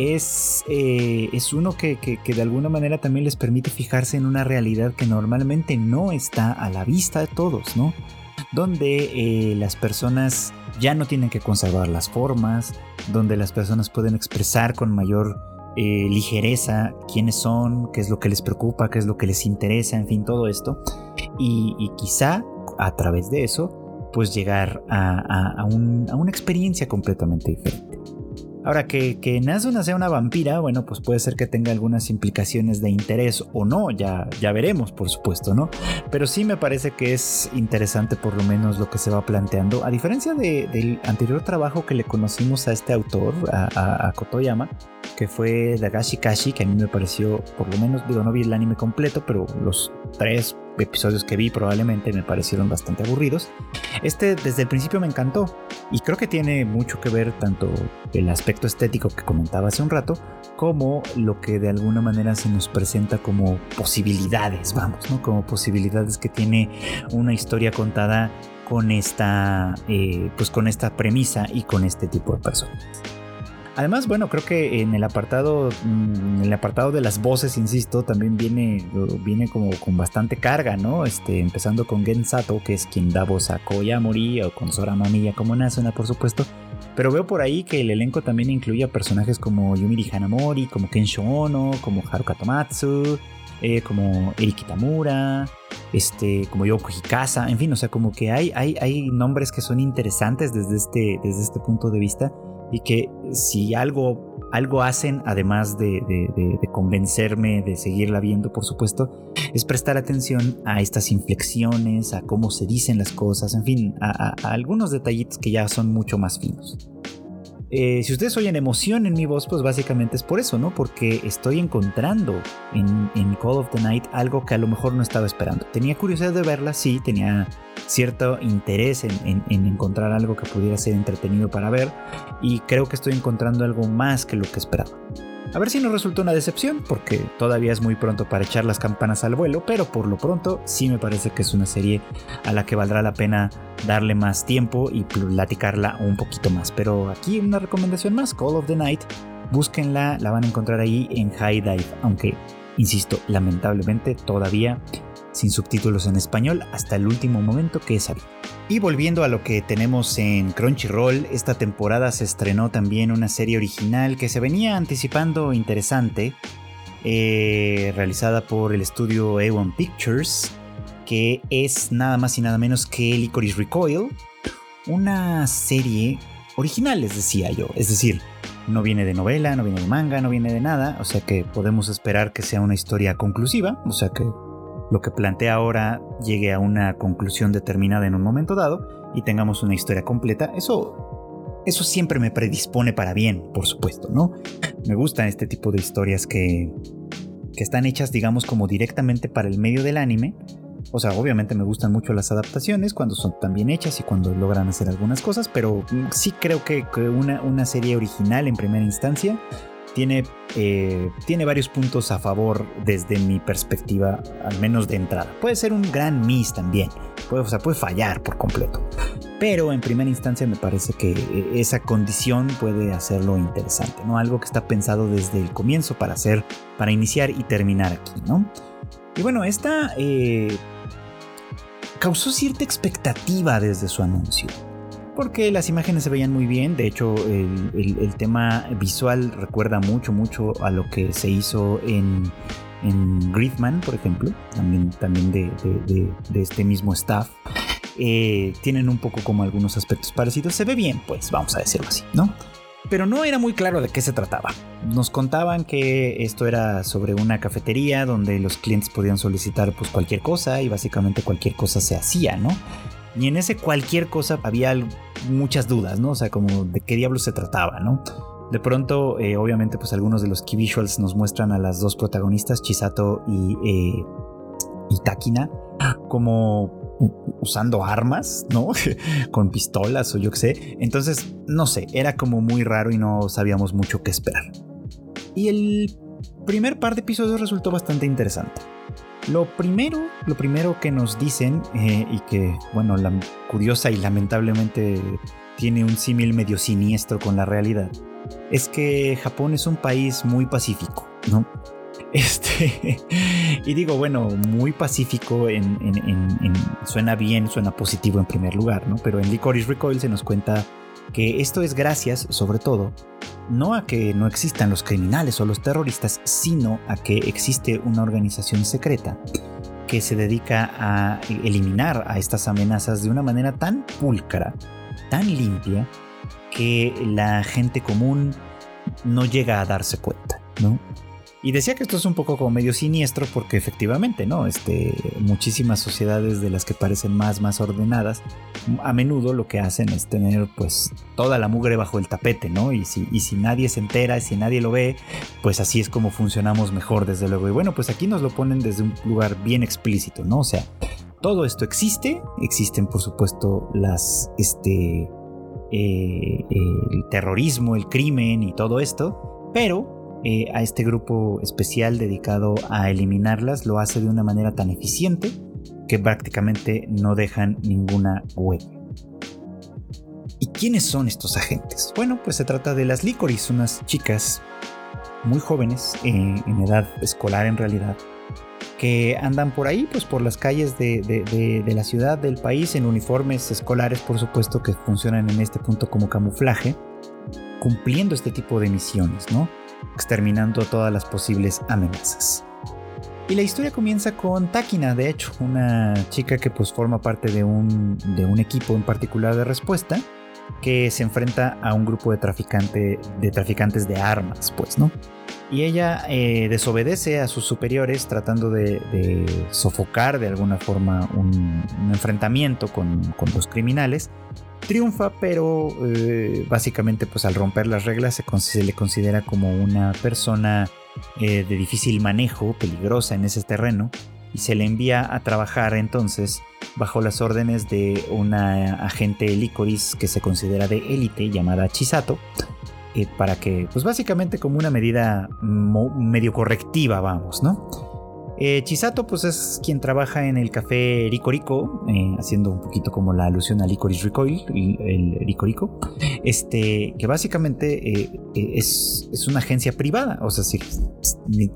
es, eh, es uno que, que, de alguna manera también les permite fijarse en una realidad que normalmente no está a la vista de todos, ¿no? Donde eh, las personas ya no tienen que conservar las formas, donde las personas pueden expresar con mayor eh, ligereza quiénes son, qué es lo que les preocupa, qué es lo que les interesa, en fin, todo esto. Y, quizá a través de eso, pues llegar a una experiencia completamente diferente. Ahora, que, que Nazuna sea una vampira, bueno, pues puede ser que tenga algunas implicaciones de interés o no, ya, ya veremos, por supuesto, ¿no? Pero sí me parece que es interesante por lo menos lo que se va planteando. A diferencia del anterior trabajo que le conocimos a este autor, a, a Kotoyama, que fue Dagashi Kashi, que a mí me pareció, por lo menos, digo, no vi el anime completo, pero los tres episodios que vi probablemente me parecieron bastante aburridos. Este desde el principio me encantó y creo que tiene mucho que ver tanto el aspecto estético que comentaba hace un rato como lo que de alguna manera se nos presenta como posibilidades, vamos, ¿no? Como posibilidades que tiene una historia contada con esta, eh, pues con esta premisa y con este tipo de personas. Además, bueno, creo que en el apartado, mm, en el apartado de las voces, insisto, también viene, viene como con bastante carga, ¿no? Este, empezando con Gen Sato, que es quien da voz a Koyamori, o con Sora Mamiya como Nasuna, por supuesto. Pero veo por ahí que el elenco también incluye a personajes como Yumiri Hanamori, como Kensho Ono, como Haruka Tomatsu, eh, como Eri Kitamura, este, como Yoko Hikasa, en fin, o sea, como que hay, hay, hay nombres que son interesantes desde este, desde este punto de vista y que si algo, algo hacen, además de, convencerme de seguirla viendo, por supuesto, es prestar atención a estas inflexiones, a cómo se dicen las cosas, en fin, a algunos detallitos que ya son mucho más finos. Eh, si ustedes oyen emoción en mi voz, pues básicamente es por eso, ¿no? Porque estoy encontrando en, Call of the Night algo que a lo mejor no estaba esperando. Tenía curiosidad de verla, sí, tenía cierto interés en, encontrar algo que pudiera ser entretenido para ver y creo que estoy encontrando algo más que lo que esperaba. A ver si no resulta una decepción, porque todavía es muy pronto para echar las campanas al vuelo, pero por lo pronto sí me parece que es una serie a la que valdrá la pena darle más tiempo y platicarla un poquito más. Pero aquí una recomendación más, Call of the Night, búsquenla, la van a encontrar ahí en High Dive, aunque, insisto, lamentablemente todavía sin subtítulos en español hasta el último momento que he sabido. Y volviendo a lo que tenemos en Crunchyroll, esta temporada se estrenó también una serie original que se venía anticipando interesante, eh, realizada por el estudio A1 Pictures, que es nada más y nada menos que Licorice Recoil, una serie original, les decía yo, es decir, no viene de novela, no viene de manga, no viene de nada, o sea que podemos esperar que sea una historia conclusiva, o sea que lo que plantea ahora llegue a una conclusión determinada en un momento dado y tengamos una historia completa, eso, eso siempre me predispone para bien, por supuesto, ¿no? Me gustan este tipo de historias que, que están hechas, digamos, como directamente para el medio del anime. O sea, obviamente me gustan mucho las adaptaciones cuando son tan bien hechas y cuando logran hacer algunas cosas, pero sí creo que, una, una serie original en primera instancia tiene, eh, tiene varios puntos a favor desde mi perspectiva, al menos de entrada. Puede ser un gran miss también, puede, fallar por completo. Pero en primera instancia me parece que eh, esa condición puede hacerlo interesante, ¿no? Algo que está pensado desde el comienzo para hacer, para iniciar y terminar aquí, ¿no? Y bueno, esta eh, causó cierta expectativa desde su anuncio porque las imágenes se veían muy bien. De hecho, el, tema visual recuerda mucho, mucho a lo que se hizo en, en Griezmann, por ejemplo, también, también de, este mismo staff. Eh, tienen un poco como algunos aspectos parecidos. Se ve bien, pues, vamos a decirlo así, ¿no? pero no era muy claro de qué se trataba. Nos contaban que esto era sobre una cafetería donde los clientes podían solicitar pues cualquier cosa y básicamente cualquier cosa se hacía, ¿no? Y en ese cualquier cosa había muchas dudas, ¿no? O sea, como de qué diablos se trataba, ¿no? De pronto, eh, obviamente, pues algunos de los key visuals nos muestran a las dos protagonistas, Chisato y, eh, y Takina, como usando armas, ¿no? Con pistolas o yo qué sé. Entonces, no sé, era como muy raro y no sabíamos mucho qué esperar. Y el primer par de episodios resultó bastante interesante. Lo primero, lo primero que nos dicen, eh, y que, bueno, la curiosa y lamentablemente tiene un símil medio siniestro con la realidad, es que Japón es un país muy pacífico, ¿no? Este, y digo, bueno, muy pacífico en, suena bien, suena positivo en primer lugar, ¿no? Pero en Licorice Recoil se nos cuenta que esto es gracias, sobre todo, no a que no existan los criminales o los terroristas, sino a que existe una organización secreta que se dedica a eliminar a estas amenazas de una manera tan pulcra, tan limpia, que la gente común no llega a darse cuenta, ¿no? Y decía que esto es un poco como medio siniestro porque efectivamente, ¿no? Este, muchísimas sociedades de las que parecen más, más ordenadas, a menudo lo que hacen es tener pues toda la mugre bajo el tapete, ¿no? Y si, y si nadie se entera, si nadie lo ve, pues así es como funcionamos mejor, desde luego. Y bueno, pues aquí nos lo ponen desde un lugar bien explícito, ¿no? O sea, todo esto existe, existen por supuesto las, este, eh, el terrorismo, el crimen y todo esto, pero eh, a este grupo especial dedicado a eliminarlas lo hace de una manera tan eficiente que prácticamente no dejan ninguna huella. ¿Y quiénes son estos agentes? Bueno, pues se trata de las Licoris, unas chicas muy jóvenes, eh, en edad escolar en realidad, que andan por ahí, pues por las calles de, de, la ciudad, del país, en uniformes escolares, por supuesto, que funcionan en este punto como camuflaje, cumpliendo este tipo de misiones, ¿no? Exterminando todas las posibles amenazas. Y la historia comienza con Takina, de hecho, una chica que pues forma parte de un, de un equipo en particular de respuesta que se enfrenta a un grupo de, traficante, de traficantes de armas, pues, ¿no? Y ella eh, desobedece a sus superiores tratando de, sofocar de alguna forma un, enfrentamiento con, con, los criminales triunfa, pero eh, básicamente pues al romper las reglas se, le considera como una persona eh, de difícil manejo, peligrosa en ese terreno, y se le envía a trabajar entonces bajo las órdenes de una agente licoris que se considera de élite llamada Chisato, eh, para que pues básicamente como una medida medio correctiva, vamos, ¿no? Eh, Chisato pues es quien trabaja en el café Rico Rico, eh, haciendo un poquito como la alusión a Licorice Recoil, el, Rico Rico, este, que básicamente eh, es, es, una agencia privada, o sea, si,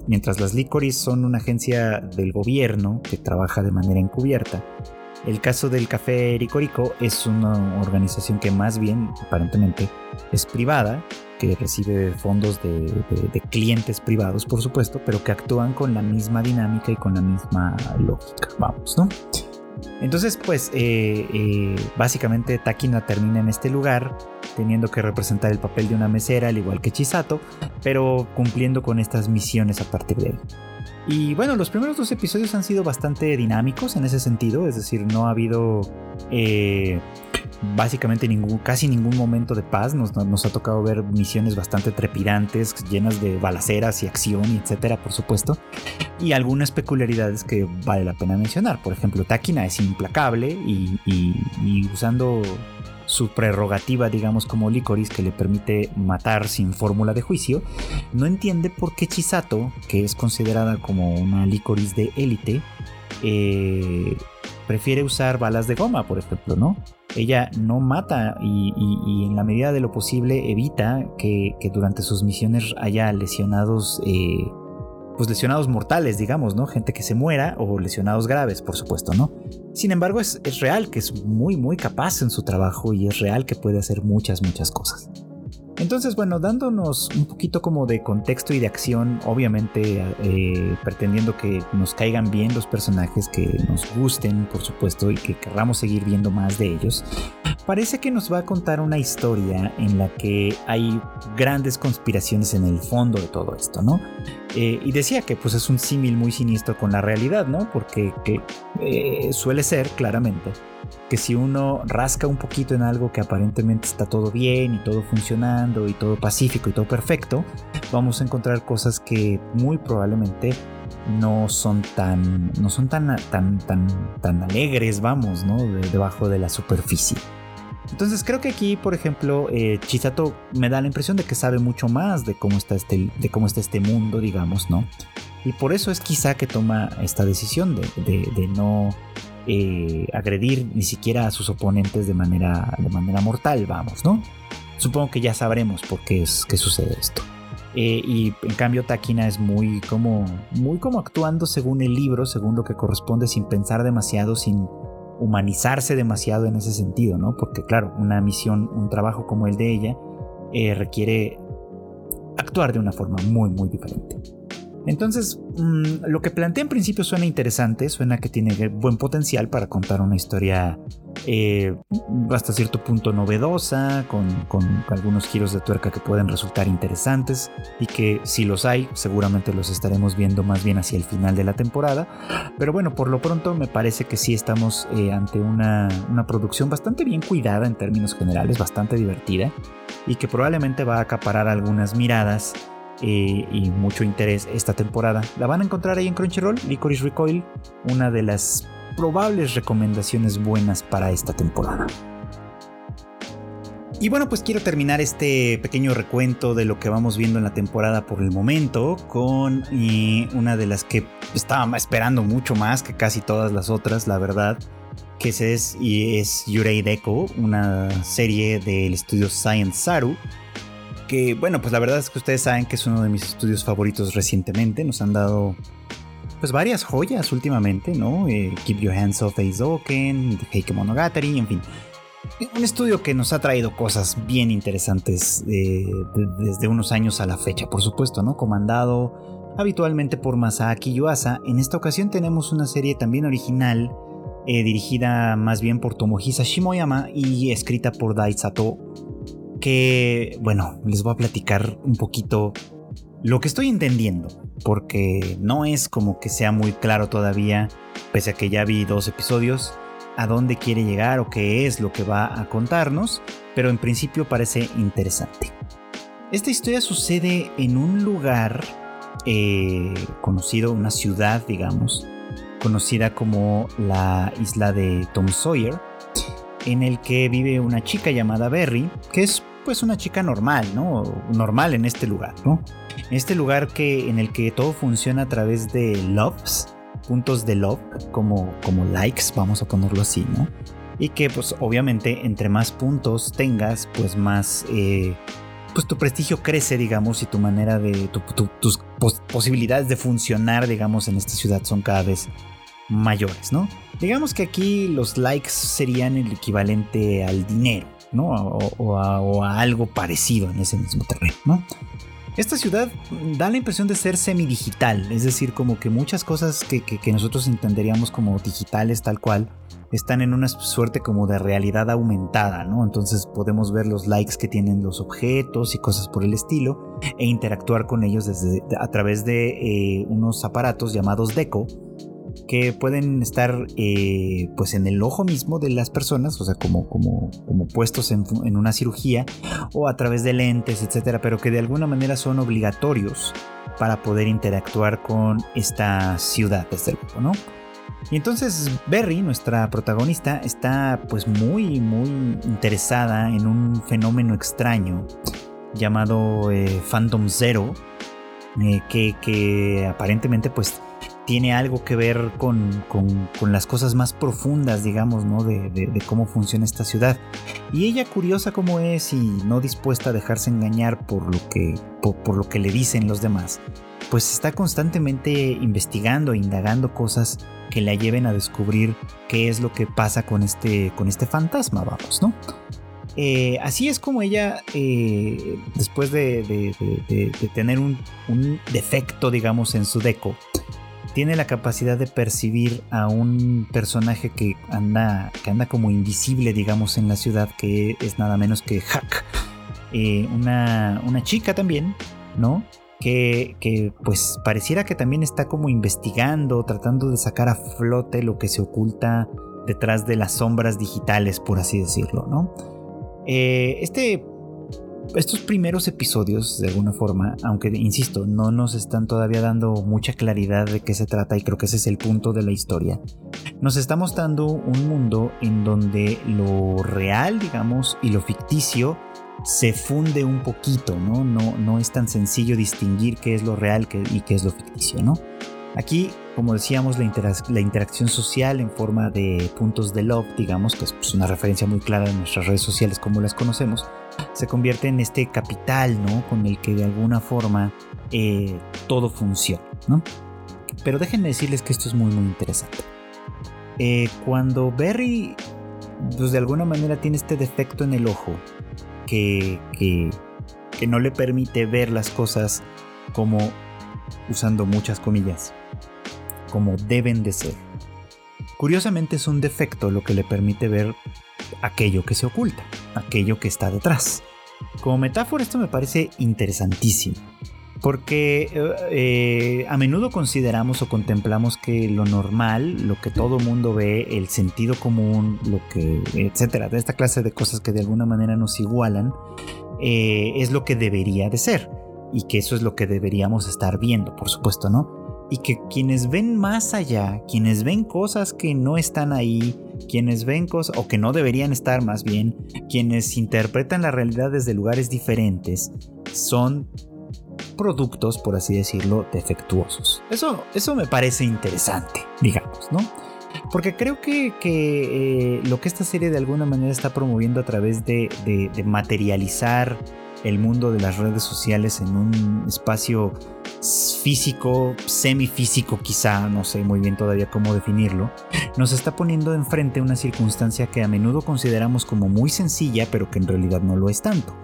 mientras las Licorice son una agencia del gobierno que trabaja de manera encubierta, el caso del Café Rico Rico es una organización que más bien, aparentemente, es privada que recibe fondos de, clientes privados, por supuesto, pero que actúan con la misma dinámica y con la misma lógica, vamos, ¿no? Entonces, pues, eh, eh, básicamente Takina termina en este lugar, teniendo que representar el papel de una mesera, al igual que Chisato, pero cumpliendo con estas misiones a partir de él. Y bueno, los primeros dos episodios han sido bastante dinámicos en ese sentido, es decir, no ha habido eh, básicamente ningún, casi ningún momento de paz. Nos, ha tocado ver misiones bastante trepidantes, llenas de balaceras y acción, etcétera, por supuesto. Y algunas peculiaridades que vale la pena mencionar. Por ejemplo, Takina es implacable y, y usando su prerrogativa, digamos, como Licoris, que le permite matar sin fórmula de juicio, no entiende por qué Chisato, que es considerada como una Licoris de élite, eh, prefiere usar balas de goma, por ejemplo, ¿no? Ella no mata y, en la medida de lo posible evita que, durante sus misiones haya lesionados eh, pues lesionados mortales, digamos, ¿no? Gente que se muera o lesionados graves, por supuesto, ¿no? Sin embargo, es, real que es muy, muy capaz en su trabajo y es real que puede hacer muchas, muchas cosas. Entonces, bueno, dándonos un poquito como de contexto y de acción, obviamente eh, pretendiendo que nos caigan bien los personajes, que nos gusten, por supuesto, y que querramos seguir viendo más de ellos, parece que nos va a contar una historia en la que hay grandes conspiraciones en el fondo de todo esto, ¿no? Eh, y decía que pues es un símil muy siniestro con la realidad, ¿no? Porque eh, suele ser, claramente, que si uno rasca un poquito en algo que aparentemente está todo bien y todo funcionando y todo pacífico y todo perfecto, vamos a encontrar cosas que muy probablemente no son tan no son tan tan tan tan alegres, vamos, ¿no? debajo de la superficie. Entonces creo que aquí, por ejemplo, eh, Chisato me da la impresión de que sabe mucho más de cómo está este, de cómo está este mundo, digamos, ¿no? Y por eso es quizá que toma esta decisión de no eh, agredir ni siquiera a sus oponentes de manera, de manera mortal, vamos, ¿no? Supongo que ya sabremos por qué es que sucede esto. Eh, y en cambio Takina es muy como, muy como actuando según el libro, según lo que corresponde, sin pensar demasiado, sin humanizarse demasiado en ese sentido, ¿no? Porque claro, una misión, un trabajo como el de ella, eh, requiere actuar de una forma muy, muy diferente. Entonces, mm, lo que plantea en principio suena interesante, suena que tiene buen potencial para contar una historia eh, hasta cierto punto novedosa, con, algunos giros de tuerca que pueden resultar interesantes y que si los hay, seguramente los estaremos viendo más bien hacia el final de la temporada. Pero bueno, por lo pronto me parece que sí estamos eh, ante una, una producción bastante bien cuidada en términos generales, bastante divertida y que probablemente va a acaparar algunas miradas eh, y mucho interés esta temporada. La van a encontrar ahí en Crunchyroll, Licorice Recoil, una de las probables recomendaciones buenas para esta temporada. Y bueno, pues quiero terminar este pequeño recuento de lo que vamos viendo en la temporada por el momento con eh, una de las que estaba esperando mucho más que casi todas las otras, la verdad, que es, y es Yurei Deko, una serie del estudio Science Saru, bueno, pues la verdad es que ustedes saben que es uno de mis estudios favoritos recientemente, nos han dado pues varias joyas últimamente, ¿no? Eh, Keep Your Hands Off Aizoken, Heike Monogatari, en fin. Un estudio que nos ha traído cosas bien interesantes eh, desde unos años a la fecha, por supuesto, ¿no? Comandado habitualmente por Masaaki Yuasa. En esta ocasión tenemos una serie también original, eh, dirigida más bien por Tomohisa Shimoyama y escrita por Dai Sato que, bueno, les voy a platicar un poquito lo que estoy entendiendo, porque no es como que sea muy claro todavía, pese a que ya vi dos episodios, a dónde quiere llegar o qué es lo que va a contarnos, pero en principio parece interesante. Esta historia sucede en un lugar eh, conocido, una ciudad, digamos, conocida como la isla de Tom Sawyer, en el que vive una chica llamada Berry, que es pues una chica normal, ¿no? Normal en este lugar, ¿no? Este lugar que, en el que todo funciona a través de loves, puntos de love, como, como likes, vamos a ponerlo así, ¿no? Y que pues obviamente entre más puntos tengas, pues más... Eh, pues tu prestigio crece, digamos, y tu manera de... tus posibilidades de funcionar, digamos, en esta ciudad son cada vez mayores, ¿no? Digamos que aquí los likes serían el equivalente al dinero, ¿no? O, a, algo parecido en ese mismo terreno, ¿no? Esta ciudad da la impresión de ser semidigital, es decir, como que muchas cosas que, nosotros entenderíamos como digitales tal cual, están en una suerte como de realidad aumentada, ¿no? Entonces podemos ver los likes que tienen los objetos y cosas por el estilo e interactuar con ellos desde, a través de eh, unos aparatos llamados Deco, que pueden estar eh, pues en el ojo mismo de las personas, o sea, como, como, como puestos en, una cirugía o a través de lentes, etcétera, pero que de alguna manera son obligatorios para poder interactuar con esta ciudad, desde luego, ¿no? Y entonces Berry, nuestra protagonista, está pues muy, muy interesada en un fenómeno extraño llamado eh, Phantom Zero, eh, que, que aparentemente pues tiene algo que ver con, las cosas más profundas, digamos, ¿no? De, cómo funciona esta ciudad. Y ella, curiosa como es y no dispuesta a dejarse engañar por lo que, por, lo que le dicen los demás, pues está constantemente investigando, indagando cosas que la lleven a descubrir qué es lo que pasa con este, con este fantasma, vamos, ¿no? Eh, así es como ella, eh, después de, tener un, defecto, digamos, en su deco, tiene la capacidad de percibir a un personaje que anda, que anda como invisible, digamos, en la ciudad, que es nada menos que Hack. Eh, una, una chica también, ¿no? Que, que, pues pareciera que también está como investigando, tratando de sacar a flote lo que se oculta detrás de las sombras digitales, por así decirlo, ¿no? Eh, este, estos primeros episodios, de alguna forma, aunque insisto, no nos están todavía dando mucha claridad de qué se trata y creo que ese es el punto de la historia, nos está mostrando un mundo en donde lo real, digamos, y lo ficticio se funde un poquito, ¿no? No, no es tan sencillo distinguir qué es lo real y qué es lo ficticio, ¿no? Aquí, como decíamos, la, interacción social en forma de puntos de love, digamos, que es pues, una referencia muy clara de nuestras redes sociales como las conocemos, se convierte en este capital, ¿no? Con el que de alguna forma eh, todo funciona, ¿no? Pero déjenme decirles que esto es muy, muy interesante. Eh, cuando Berry, pues de alguna manera tiene este defecto en el ojo que, que, que no le permite ver las cosas como usando muchas comillas, como deben de ser. Curiosamente es un defecto lo que le permite ver aquello que se oculta, aquello que está detrás. Como metáfora esto me parece interesantísimo, porque eh, eh, a menudo consideramos o contemplamos que lo normal, lo que todo mundo ve, el sentido común, lo que, etcétera, de esta clase de cosas que de alguna manera nos igualan, eh, es lo que debería de ser y que eso es lo que deberíamos estar viendo, por supuesto, ¿no? Y que quienes ven más allá, quienes ven cosas que no están ahí, quienes ven cosas o que no deberían estar más bien, quienes interpretan la realidad desde lugares diferentes, son productos, por así decirlo, defectuosos. Eso, eso me parece interesante, digamos, ¿no? Porque creo que, eh, lo que esta serie de alguna manera está promoviendo a través de materializar el mundo de las redes sociales en un espacio físico, semifísico quizá, no sé muy bien todavía cómo definirlo, nos está poniendo enfrente una circunstancia que a menudo consideramos como muy sencilla, pero que en realidad no lo es tanto,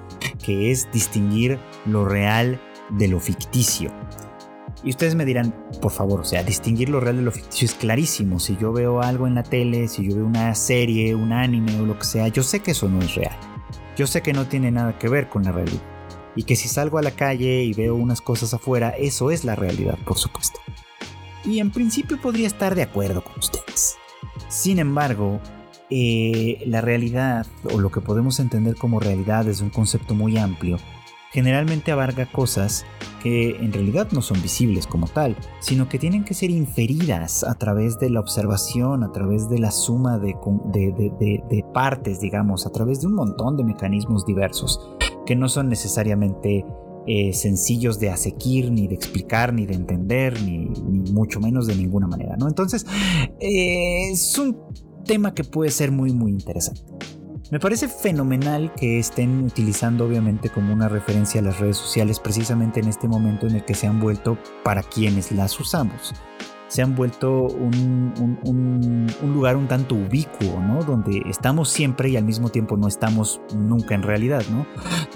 que es distinguir lo real de lo ficticio. Y ustedes me dirán, por favor, o sea, distinguir lo real de lo ficticio es clarísimo. Si yo veo algo en la tele, si yo veo una serie, un anime o lo que sea, yo sé que eso no es real. Yo sé que no tiene nada que ver con la realidad. Y que si salgo a la calle y veo unas cosas afuera, eso es la realidad, por supuesto. Y en principio podría estar de acuerdo con ustedes. Sin embargo, eh, la realidad, o lo que podemos entender como realidad, es un concepto muy amplio generalmente abarca cosas que en realidad no son visibles como tal, sino que tienen que ser inferidas a través de la observación, a través de la suma de, partes, digamos, a través de un montón de mecanismos diversos, que no son necesariamente eh, sencillos de asequir, ni de explicar, ni de entender, ni, mucho menos de ninguna manera, ¿no? Entonces, eh, es un tema que puede ser muy, muy interesante. Me parece fenomenal que estén utilizando obviamente como una referencia a las redes sociales precisamente en este momento en el que se han vuelto para quienes las usamos. Se han vuelto un, lugar un tanto ubicuo, ¿no? Donde estamos siempre y al mismo tiempo no estamos nunca en realidad, ¿no?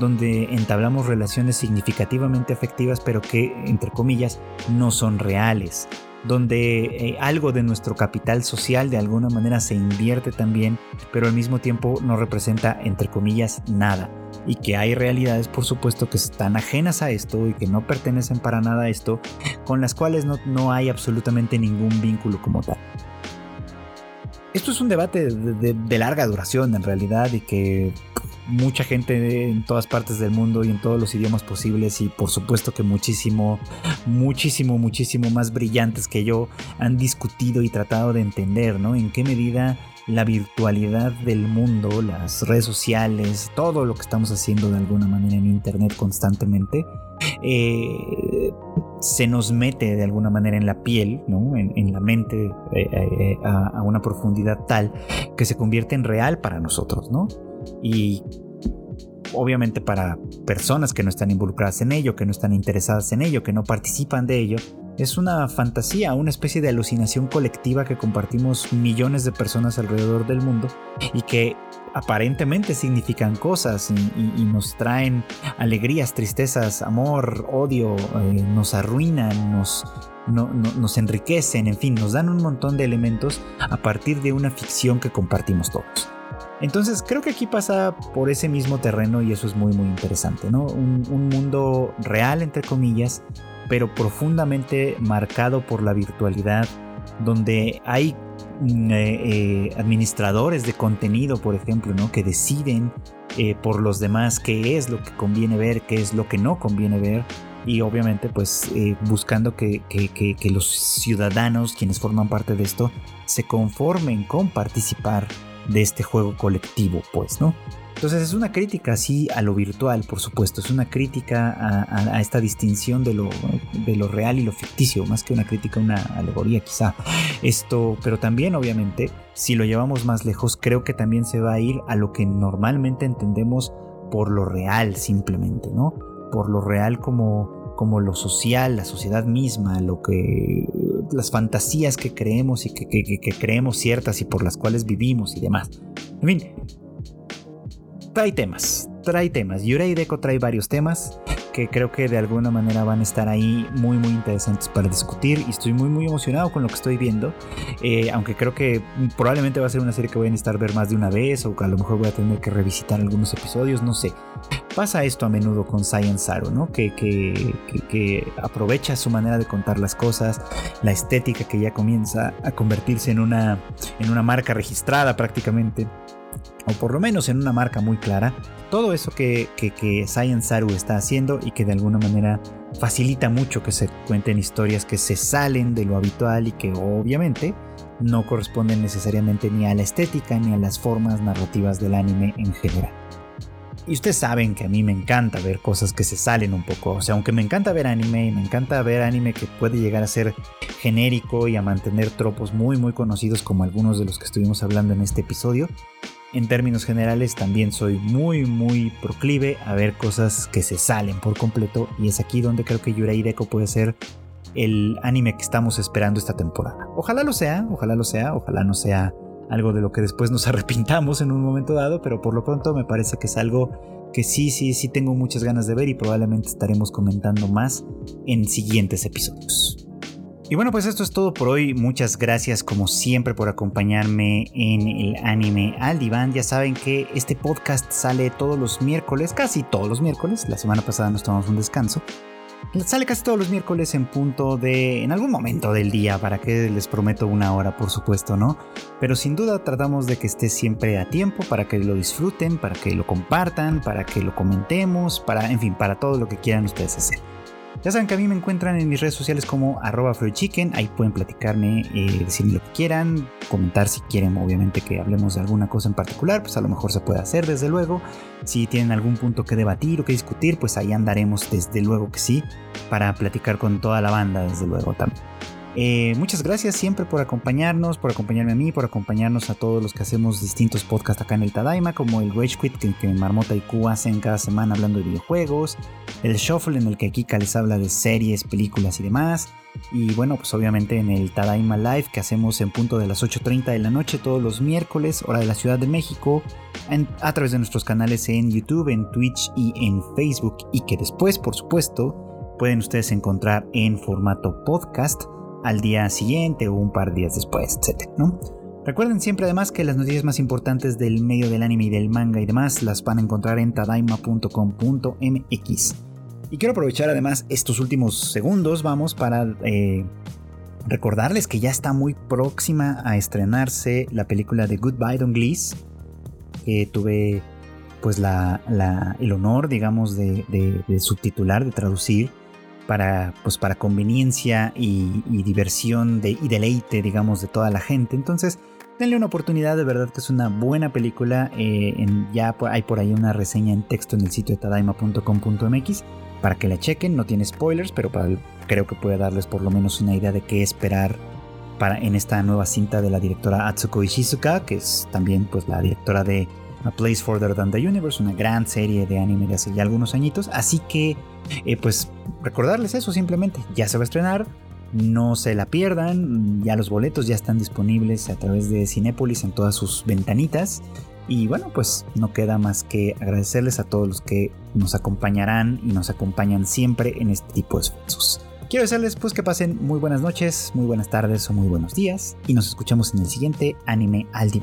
Donde entablamos relaciones significativamente afectivas pero que, entre comillas, no son reales donde eh, algo de nuestro capital social de alguna manera se invierte también, pero al mismo tiempo no representa, entre comillas, nada. Y que hay realidades, por supuesto, que están ajenas a esto y que no pertenecen para nada a esto, con las cuales no, no hay absolutamente ningún vínculo como tal. Esto es un debate de larga duración en realidad y que mucha gente en todas partes del mundo y en todos los idiomas posibles y por supuesto que muchísimo, muchísimo, muchísimo más brillantes que yo han discutido y tratado de entender, ¿no? En qué medida la virtualidad del mundo, las redes sociales, todo lo que estamos haciendo de alguna manera en Internet constantemente, eh, se nos mete de alguna manera en la piel, ¿no? en, la mente, eh, eh, a, a, una profundidad tal que se convierte en real para nosotros, ¿no? Y obviamente para personas que no están involucradas en ello, que no están interesadas en ello, que no participan de ello, es una fantasía, una especie de alucinación colectiva que compartimos millones de personas alrededor del mundo y que aparentemente significan cosas y, nos traen alegrías, tristezas, amor, odio, eh, nos arruinan, nos, nos enriquecen, en fin, nos dan un montón de elementos a partir de una ficción que compartimos todos. Entonces creo que aquí pasa por ese mismo terreno y eso es muy muy interesante, ¿no? Un, un mundo real, entre comillas, pero profundamente marcado por la virtualidad, donde hay mm, eh, eh, administradores de contenido, por ejemplo, ¿no? que deciden eh, por los demás qué es lo que conviene ver, qué es lo que no conviene ver, y obviamente pues buscando que, los ciudadanos, quienes forman parte de esto, se conformen con participar de este juego colectivo, pues, ¿no? Entonces es una crítica así a lo virtual, por supuesto, es una crítica a, esta distinción de lo, de lo, real y lo ficticio, más que una crítica, una alegoría quizá. Esto, pero también obviamente, si lo llevamos más lejos, creo que también se va a ir a lo que normalmente entendemos por lo real simplemente, ¿no? Por lo real como, como lo social, la sociedad misma, lo que las fantasías que creemos y que, creemos ciertas y por las cuales vivimos y demás. En fin, trae temas, trae temas. Yurei Deco trae varios temas que creo que de alguna manera van a estar ahí muy muy interesantes para discutir y estoy muy muy emocionado con lo que estoy viendo eh, aunque creo que probablemente va a ser una serie que voy a necesitar ver más de una vez o que a lo mejor voy a tener que revisitar algunos episodios no sé pasa esto a menudo con Science Zero ¿no? Que, que, que, aprovecha su manera de contar las cosas la estética que ya comienza a convertirse en una en una marca registrada prácticamente o por lo menos en una marca muy clara, todo eso que, que, Science Saru está haciendo y que de alguna manera facilita mucho que se cuenten historias que se salen de lo habitual y que obviamente no corresponden necesariamente ni a la estética ni a las formas narrativas del anime en general. Y ustedes saben que a mí me encanta ver cosas que se salen un poco. O sea, aunque me encanta ver anime y me encanta ver anime que puede llegar a ser genérico y a mantener tropos muy muy conocidos como algunos de los que estuvimos hablando en este episodio, en términos generales también soy muy muy proclive a ver cosas que se salen por completo y es aquí donde creo que Yurei Deko puede ser el anime que estamos esperando esta temporada. Ojalá lo sea, ojalá lo sea, ojalá no sea algo de lo que después nos arrepintamos en un momento dado, pero por lo pronto me parece que es algo que sí, sí, sí tengo muchas ganas de ver y probablemente estaremos comentando más en siguientes episodios. Y bueno, pues esto es todo por hoy. Muchas gracias como siempre por acompañarme en el anime al diván. Ya saben que este podcast sale todos los miércoles, casi todos los miércoles. La semana pasada nos tomamos un descanso. Sale casi todos los miércoles en punto de... en algún momento del día, para que les prometo una hora, por supuesto, ¿no? Pero sin duda tratamos de que esté siempre a tiempo, para que lo disfruten, para que lo compartan, para que lo comentemos, para, en fin, para todo lo que quieran ustedes hacer. Ya saben que a mí me encuentran en mis redes sociales como arroba chicken. Ahí pueden platicarme, eh, decirme lo que quieran, comentar si quieren, obviamente, que hablemos de alguna cosa en particular, pues a lo mejor se puede hacer, desde luego. Si tienen algún punto que debatir o que discutir, pues ahí andaremos, desde luego que sí, para platicar con toda la banda, desde luego también. Eh, muchas gracias siempre por acompañarnos, por acompañarme a mí, por acompañarnos a todos los que hacemos distintos podcasts acá en el Tadaima, como el Rage Quit que, Marmota y Q hacen cada semana hablando de videojuegos, el Shuffle en el que Kika les habla de series, películas y demás, y bueno, pues obviamente en el Tadaima Live que hacemos en punto de las 8.30 de la noche todos los miércoles, hora de la Ciudad de México, a través de nuestros canales en YouTube, en Twitch y en Facebook, y que después, por supuesto, pueden ustedes encontrar en formato podcast al día siguiente o un par de días después, etc. Recuerden siempre además que las noticias más importantes del medio del anime y del manga y demás las van a encontrar en tadaima.com.mx. Y quiero aprovechar además estos últimos segundos, vamos, para eh, recordarles que ya está muy próxima a estrenarse la película de Goodbye Don Glees, que tuve pues el honor, digamos, de, de subtitular, de traducir para, pues, para conveniencia y, diversión y deleite, digamos, de toda la gente. Entonces, denle una oportunidad, de verdad que es una buena película. Eh, ya hay por ahí una reseña en texto en el sitio tadaima.com.mx para que la chequen. No tiene spoilers, pero creo que puede darles por lo menos una idea de qué esperar para, en esta nueva cinta de la directora Atsuko Ishizuka, que es también pues, la directora de A Place Further Than the Universe, una gran serie de anime de hace ya algunos añitos. Así que, eh, pues, recordarles eso simplemente. Ya se va a estrenar, no se la pierdan, ya los boletos ya están disponibles a través de Cinépolis en todas sus ventanitas. Y bueno, pues no queda más que agradecerles a todos los que nos acompañarán y nos acompañan siempre en este tipo de esfuerzos. Quiero desearles pues que pasen muy buenas noches, muy buenas tardes o muy buenos días y nos escuchamos en el siguiente Anime Aldi.